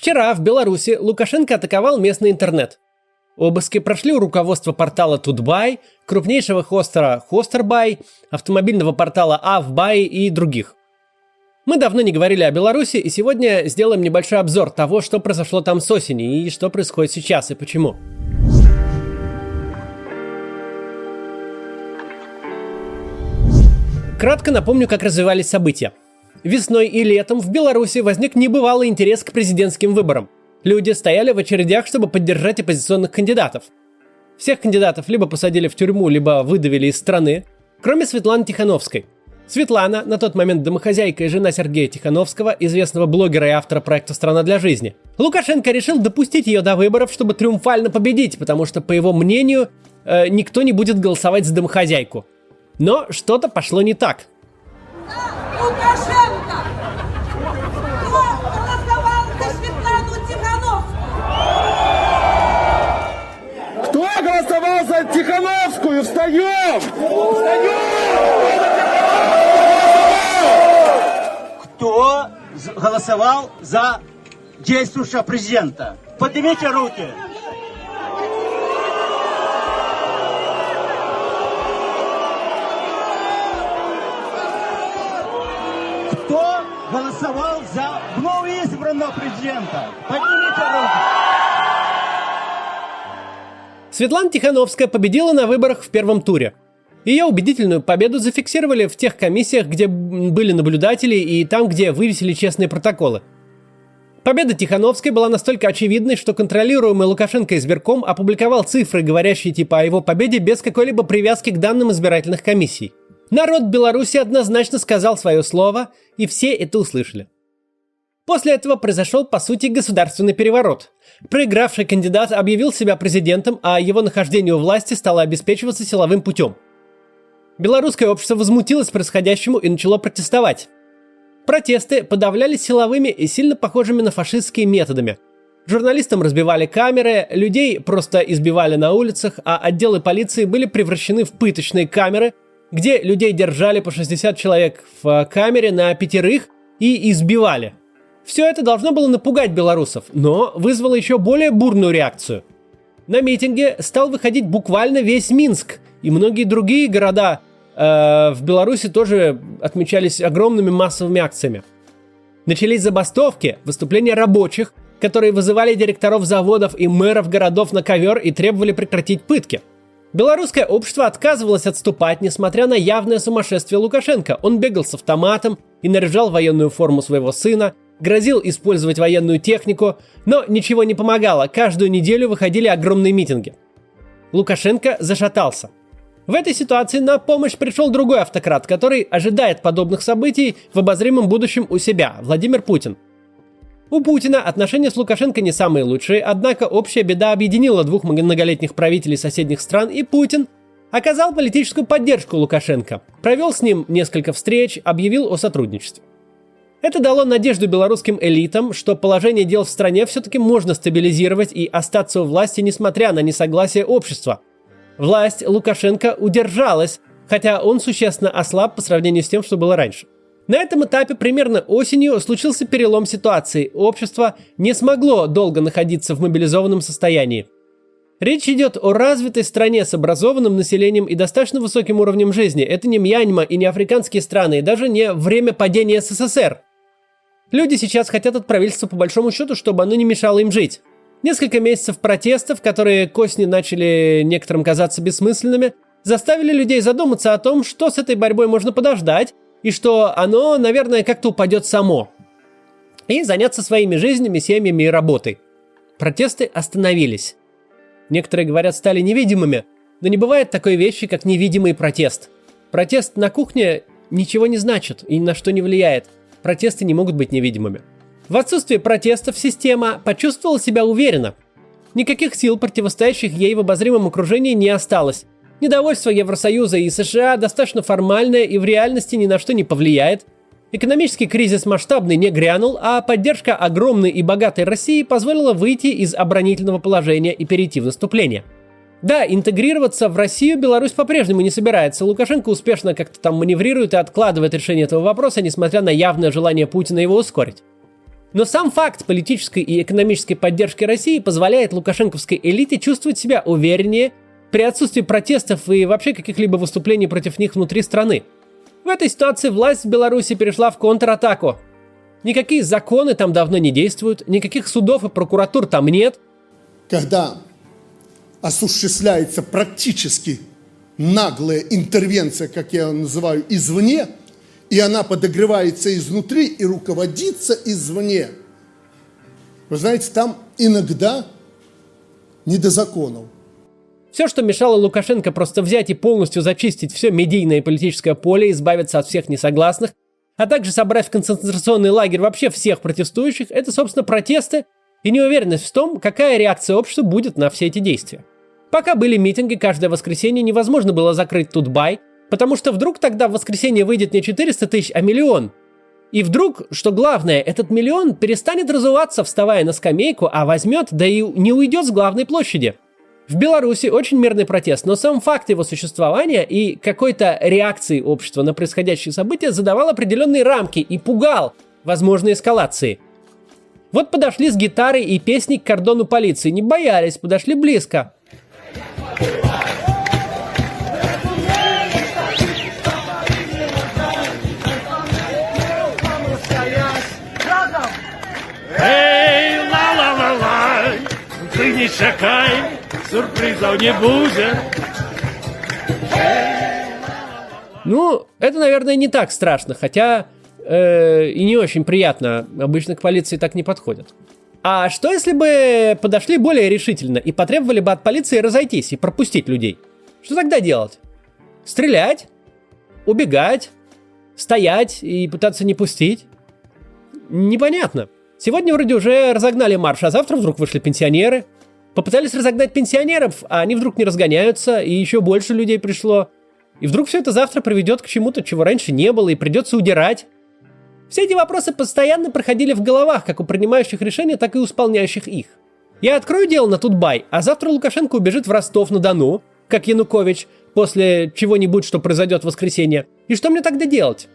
Вчера в Беларуси Лукашенко атаковал местный интернет. Обыски прошли у руководства портала Тутбай, крупнейшего хостера Хостербай, автомобильного портала Авбай и других. Мы давно не говорили о Беларуси, и сегодня сделаем небольшой обзор того, что произошло там с осени и что происходит сейчас и почему. Кратко напомню, как развивались события. Весной и летом в Беларуси возник небывалый интерес к президентским выборам. Люди стояли в очередях, чтобы поддержать оппозиционных кандидатов. Всех кандидатов либо посадили в тюрьму, либо выдавили из страны, кроме Светланы Тихановской. Светлана, на тот момент домохозяйка и жена Сергея Тихановского, известного блогера и автора проекта «Страна для жизни». Лукашенко решил допустить ее до выборов, чтобы триумфально победить, потому что, по его мнению, э, никто не будет голосовать за домохозяйку. Но что-то пошло не так. Лукашенко! Кто голосовал за Светлану Тихановскую? Кто голосовал за Тихановскую? Встаем! Встаем! Кто голосовал за действующего президента? Поднимите руки! Голосовал за вновь избранного президента? Поднимите руки. Светлана Тихановская победила на выборах в первом туре. Ее убедительную победу зафиксировали в тех комиссиях, где были наблюдатели и там, где вывесили честные протоколы. Победа Тихановской была настолько очевидной, что контролируемый Лукашенко избирком опубликовал цифры, говорящие типа о его победе без какой-либо привязки к данным избирательных комиссий. Народ Беларуси однозначно сказал свое слово, и все это услышали. После этого произошел, по сути, государственный переворот. Проигравший кандидат объявил себя президентом, а его нахождение у власти стало обеспечиваться силовым путем. Белорусское общество возмутилось происходящему и начало протестовать. Протесты подавлялись силовыми и сильно похожими на фашистские методами. Журналистам разбивали камеры, людей просто избивали на улицах, а отделы полиции были превращены в пыточные камеры, где людей держали по 60 человек в камере на пятерых и избивали. Все это должно было напугать белорусов, но вызвало еще более бурную реакцию. На митинге стал выходить буквально весь Минск, и многие другие города э, в Беларуси тоже отмечались огромными массовыми акциями. Начались забастовки, выступления рабочих, которые вызывали директоров заводов и мэров городов на ковер и требовали прекратить пытки – Белорусское общество отказывалось отступать, несмотря на явное сумасшествие Лукашенко. Он бегал с автоматом и наряжал военную форму своего сына, грозил использовать военную технику, но ничего не помогало, каждую неделю выходили огромные митинги. Лукашенко зашатался. В этой ситуации на помощь пришел другой автократ, который ожидает подобных событий в обозримом будущем у себя, Владимир Путин – у Путина отношения с Лукашенко не самые лучшие, однако общая беда объединила двух многолетних правителей соседних стран, и Путин оказал политическую поддержку Лукашенко, провел с ним несколько встреч, объявил о сотрудничестве. Это дало надежду белорусским элитам, что положение дел в стране все-таки можно стабилизировать и остаться у власти, несмотря на несогласие общества. Власть Лукашенко удержалась, хотя он существенно ослаб по сравнению с тем, что было раньше – на этом этапе примерно осенью случился перелом ситуации. Общество не смогло долго находиться в мобилизованном состоянии. Речь идет о развитой стране с образованным населением и достаточно высоким уровнем жизни. Это не Мьянма и не африканские страны, и даже не время падения СССР. Люди сейчас хотят от правительства по большому счету, чтобы оно не мешало им жить. Несколько месяцев протестов, которые к начали некоторым казаться бессмысленными, заставили людей задуматься о том, что с этой борьбой можно подождать, и что оно, наверное, как-то упадет само. И заняться своими жизнями, семьями и работой. Протесты остановились. Некоторые говорят, стали невидимыми, но не бывает такой вещи, как невидимый протест. Протест на кухне ничего не значит и ни на что не влияет. Протесты не могут быть невидимыми. В отсутствие протестов система почувствовала себя уверенно. Никаких сил, противостоящих ей в обозримом окружении, не осталось, Недовольство Евросоюза и США достаточно формальное и в реальности ни на что не повлияет. Экономический кризис масштабный не грянул, а поддержка огромной и богатой России позволила выйти из оборонительного положения и перейти в наступление. Да, интегрироваться в Россию Беларусь по-прежнему не собирается. Лукашенко успешно как-то там маневрирует и откладывает решение этого вопроса, несмотря на явное желание Путина его ускорить. Но сам факт политической и экономической поддержки России позволяет лукашенковской элите чувствовать себя увереннее при отсутствии протестов и вообще каких-либо выступлений против них внутри страны. В этой ситуации власть в Беларуси перешла в контратаку. Никакие законы там давно не действуют, никаких судов и прокуратур там нет. Когда осуществляется практически наглая интервенция, как я ее называю, извне, и она подогревается изнутри и руководится извне. Вы знаете, там иногда не до законов. Все, что мешало Лукашенко просто взять и полностью зачистить все медийное и политическое поле, избавиться от всех несогласных, а также собрать в концентрационный лагерь вообще всех протестующих, это, собственно, протесты и неуверенность в том, какая реакция общества будет на все эти действия. Пока были митинги, каждое воскресенье невозможно было закрыть Тутбай, потому что вдруг тогда в воскресенье выйдет не 400 тысяч, а миллион. И вдруг, что главное, этот миллион перестанет разуваться, вставая на скамейку, а возьмет, да и не уйдет с главной площади. В Беларуси очень мирный протест, но сам факт его существования и какой-то реакции общества на происходящие события задавал определенные рамки и пугал возможной эскалации. Вот подошли с гитарой и песней к кордону полиции, не боялись, подошли близко. Не чакай, сюрпризов не будет. Ну, это, наверное, не так страшно, хотя э, и не очень приятно. Обычно к полиции так не подходят. А что если бы подошли более решительно и потребовали бы от полиции разойтись и пропустить людей? Что тогда делать? Стрелять? Убегать? Стоять и пытаться не пустить? Непонятно. Сегодня вроде уже разогнали марш, а завтра вдруг вышли пенсионеры. Попытались разогнать пенсионеров, а они вдруг не разгоняются, и еще больше людей пришло. И вдруг все это завтра приведет к чему-то, чего раньше не было, и придется удирать. Все эти вопросы постоянно проходили в головах, как у принимающих решения, так и у исполняющих их. Я открою дело на Тутбай, а завтра Лукашенко убежит в Ростов-на-Дону, как Янукович, после чего-нибудь, что произойдет в воскресенье. И что мне тогда делать?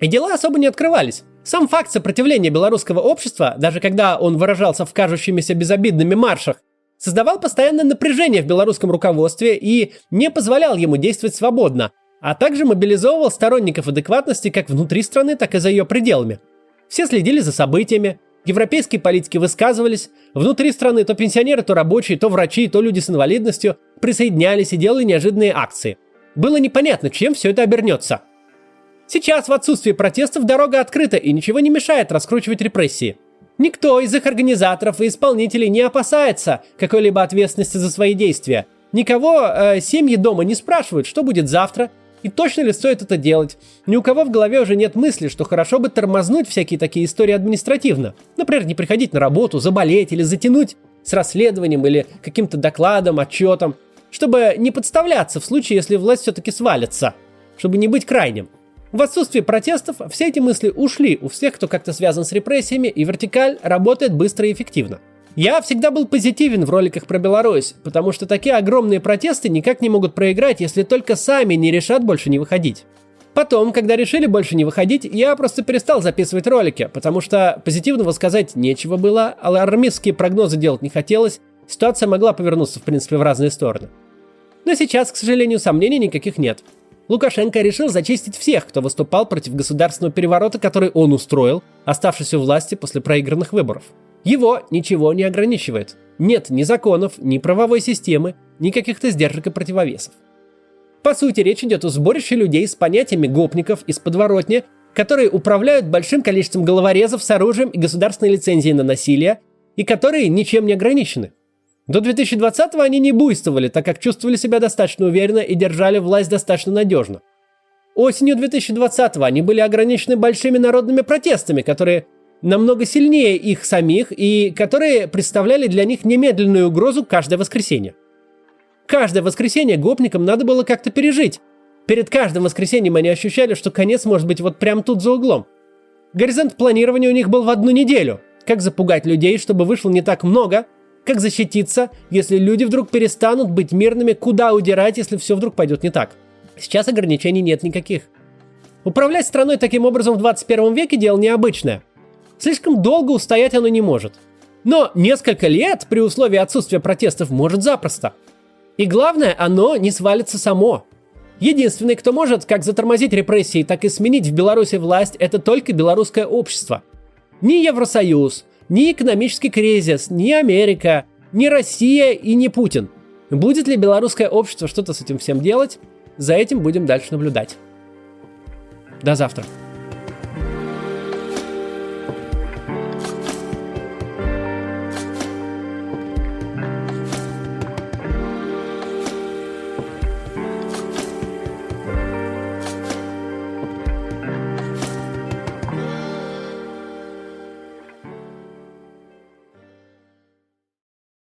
И дела особо не открывались. Сам факт сопротивления белорусского общества, даже когда он выражался в кажущимися безобидными маршах, создавал постоянное напряжение в белорусском руководстве и не позволял ему действовать свободно, а также мобилизовывал сторонников адекватности как внутри страны, так и за ее пределами. Все следили за событиями, европейские политики высказывались, внутри страны то пенсионеры, то рабочие, то врачи, то люди с инвалидностью присоединялись и делали неожиданные акции. Было непонятно, чем все это обернется. Сейчас в отсутствии протестов дорога открыта и ничего не мешает раскручивать репрессии. Никто из их организаторов и исполнителей не опасается какой-либо ответственности за свои действия. Никого э, семьи дома не спрашивают, что будет завтра, и точно ли стоит это делать? Ни у кого в голове уже нет мысли, что хорошо бы тормознуть всякие такие истории административно. Например, не приходить на работу, заболеть или затянуть с расследованием или каким-то докладом, отчетом, чтобы не подставляться в случае, если власть все-таки свалится, чтобы не быть крайним. В отсутствие протестов все эти мысли ушли у всех, кто как-то связан с репрессиями, и вертикаль работает быстро и эффективно. Я всегда был позитивен в роликах про Беларусь, потому что такие огромные протесты никак не могут проиграть, если только сами не решат больше не выходить. Потом, когда решили больше не выходить, я просто перестал записывать ролики, потому что позитивного сказать нечего было, алармистские прогнозы делать не хотелось, ситуация могла повернуться, в принципе, в разные стороны. Но сейчас, к сожалению, сомнений никаких нет. Лукашенко решил зачистить всех, кто выступал против государственного переворота, который он устроил, оставшись у власти после проигранных выборов. Его ничего не ограничивает. Нет ни законов, ни правовой системы, ни каких-то сдержек и противовесов. По сути, речь идет о сборище людей с понятиями гопников из подворотни, которые управляют большим количеством головорезов с оружием и государственной лицензией на насилие, и которые ничем не ограничены. До 2020-го они не буйствовали, так как чувствовали себя достаточно уверенно и держали власть достаточно надежно. Осенью 2020-го они были ограничены большими народными протестами, которые намного сильнее их самих и которые представляли для них немедленную угрозу каждое воскресенье. Каждое воскресенье гопникам надо было как-то пережить. Перед каждым воскресеньем они ощущали, что конец может быть вот прямо тут за углом. Горизонт планирования у них был в одну неделю. Как запугать людей, чтобы вышло не так много, как защититься, если люди вдруг перестанут быть мирными, куда удирать, если все вдруг пойдет не так. Сейчас ограничений нет никаких. Управлять страной таким образом в 21 веке дело необычное – Слишком долго устоять оно не может. Но несколько лет при условии отсутствия протестов может запросто. И главное, оно не свалится само. Единственный, кто может как затормозить репрессии, так и сменить в Беларуси власть, это только белорусское общество. Ни Евросоюз, ни экономический кризис, ни Америка, ни Россия и ни Путин. Будет ли белорусское общество что-то с этим всем делать? За этим будем дальше наблюдать. До завтра.